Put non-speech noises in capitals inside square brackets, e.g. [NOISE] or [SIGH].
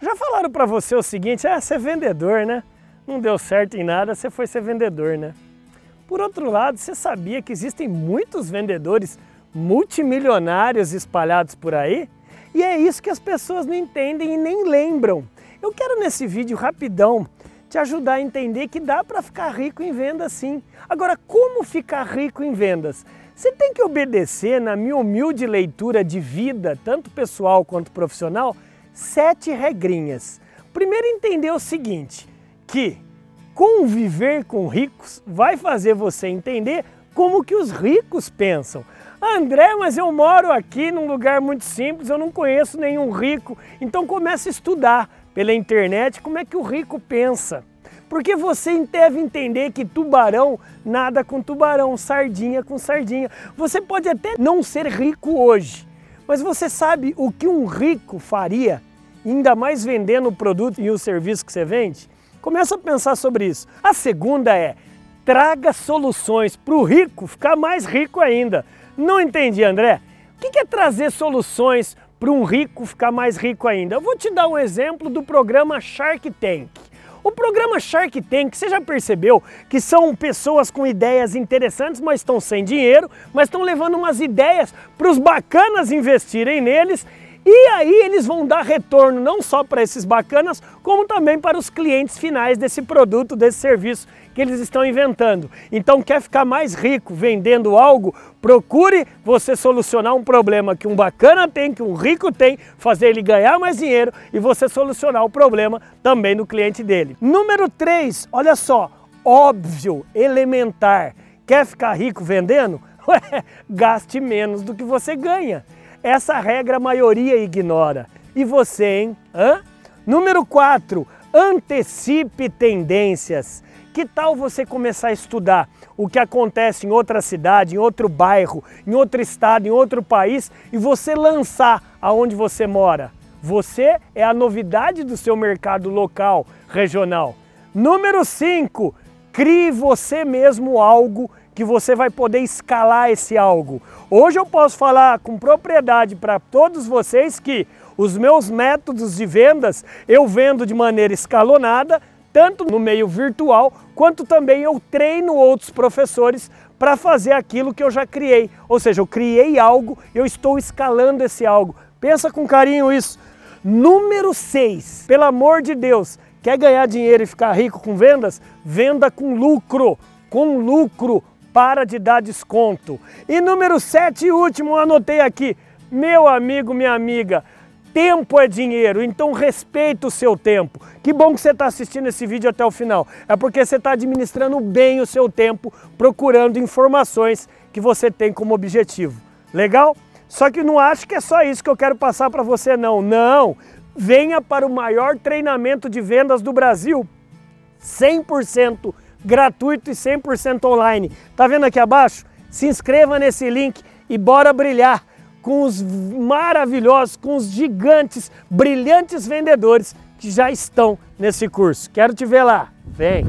Já falaram para você o seguinte, ah, você é vendedor, né? Não deu certo em nada, você foi ser vendedor, né? Por outro lado, você sabia que existem muitos vendedores multimilionários espalhados por aí? E é isso que as pessoas não entendem e nem lembram. Eu quero nesse vídeo rapidão te ajudar a entender que dá para ficar rico em vendas sim. Agora, como ficar rico em vendas? Você tem que obedecer, na minha humilde leitura de vida, tanto pessoal quanto profissional, sete regrinhas. Primeiro entender o seguinte, que conviver com ricos vai fazer você entender como que os ricos pensam. André, mas eu moro aqui num lugar muito simples, eu não conheço nenhum rico. Então comece a estudar pela internet como é que o rico pensa. Porque você deve entender que tubarão nada com tubarão, sardinha com sardinha. Você pode até não ser rico hoje, mas você sabe o que um rico faria ainda mais vendendo o produto e o serviço que você vende? Começa a pensar sobre isso. A segunda é, traga soluções para o rico ficar mais rico ainda. Não entendi, André? O que é trazer soluções para um rico ficar mais rico ainda? Eu vou te dar um exemplo do programa Shark Tank. O programa Shark Tank, você já percebeu que são pessoas com ideias interessantes, mas estão sem dinheiro, mas estão levando umas ideias para os bacanas investirem neles e aí eles vão dar retorno não só para esses bacanas, como também para os clientes finais desse produto, desse serviço que eles estão inventando. Então quer ficar mais rico vendendo algo? Procure você solucionar um problema que um bacana tem, que um rico tem, fazer ele ganhar mais dinheiro e você solucionar o problema também do cliente dele. Número 3, olha só, óbvio, elementar. Quer ficar rico vendendo? [LAUGHS] Ué, gaste menos do que você ganha. Essa regra a maioria ignora. E você, hein? Hã? Número 4, antecipe tendências. Que tal você começar a estudar o que acontece em outra cidade, em outro bairro, em outro estado, em outro país e você lançar aonde você mora? Você é a novidade do seu mercado local, regional. Número 5, crie você mesmo algo que você vai poder escalar esse algo. Hoje eu posso falar com propriedade para todos vocês que os meus métodos de vendas eu vendo de maneira escalonada, tanto no meio virtual, quanto também eu treino outros professores para fazer aquilo que eu já criei. Ou seja, eu criei algo, eu estou escalando esse algo. Pensa com carinho isso. Número 6, pelo amor de Deus, quer ganhar dinheiro e ficar rico com vendas? Venda com lucro, com lucro, para de dar desconto. E número 7 e último, anotei aqui, meu amigo, minha amiga, tempo é dinheiro, então respeita o seu tempo. Que bom que você está assistindo esse vídeo até o final. É porque você está administrando bem o seu tempo, procurando informações que você tem como objetivo. Legal? Só que não acho que é só isso que eu quero passar para você não. Não! Venha para o maior treinamento de vendas do Brasil. 100% gratuito e 100% online. Tá vendo aqui abaixo? Se inscreva nesse link e bora brilhar com os maravilhosos, com os gigantes, brilhantes vendedores que já estão nesse curso. Quero te ver lá. Vem!